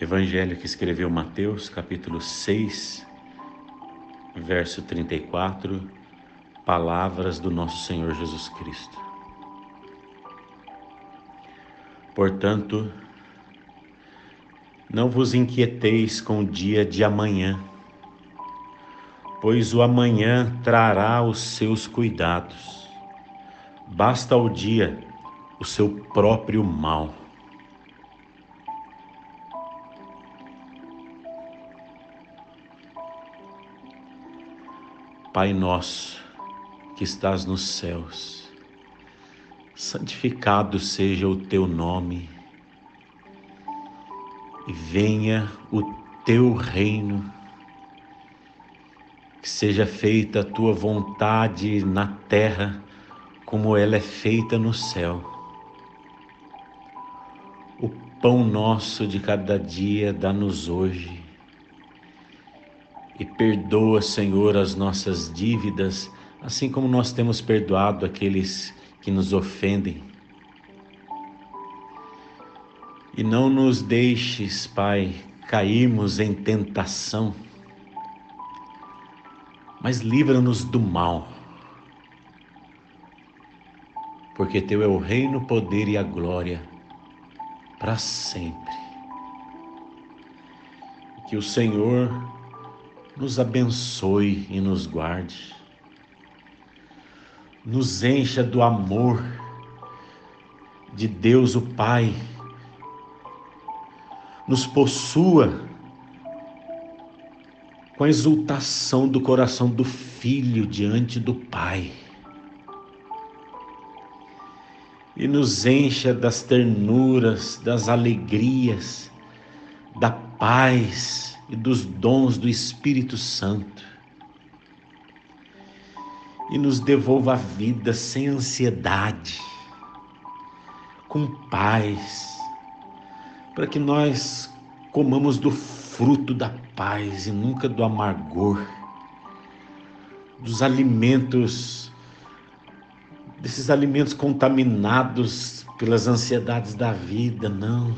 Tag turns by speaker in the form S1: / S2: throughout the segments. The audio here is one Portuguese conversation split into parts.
S1: Evangelho que escreveu Mateus, capítulo 6, verso 34, palavras do nosso Senhor Jesus Cristo. Portanto, não vos inquieteis com o dia de amanhã, pois o amanhã trará os seus cuidados. Basta ao dia o seu próprio mal. Pai nosso, que estás nos céus, santificado seja o teu nome e venha o teu reino, que seja feita a tua vontade na terra como ela é feita no céu. O pão nosso de cada dia dá-nos hoje e perdoa, Senhor, as nossas dívidas, assim como nós temos perdoado aqueles que nos ofendem. E não nos deixes, Pai, cairmos em tentação, mas livra-nos do mal. Porque Teu é o reino, o poder e a glória para sempre. Que o Senhor nos abençoe e nos guarde, nos encha do amor de Deus o Pai, nos possua com a exultação do coração do Filho diante do Pai. E nos encha das ternuras, das alegrias, da paz, e dos dons do Espírito Santo. E nos devolva a vida sem ansiedade, com paz, para que nós comamos do fruto da paz e nunca do amargor, dos alimentos, desses alimentos contaminados pelas ansiedades da vida, não.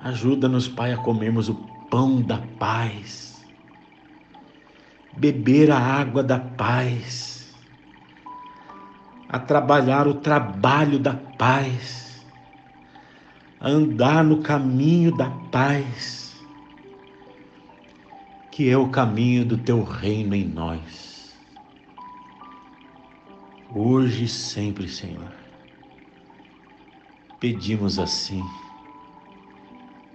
S1: Ajuda-nos, Pai, a comermos o pão da paz, beber a água da paz, a trabalhar o trabalho da paz, a andar no caminho da paz, que é o caminho do teu reino em nós. Hoje e sempre, Senhor. Pedimos assim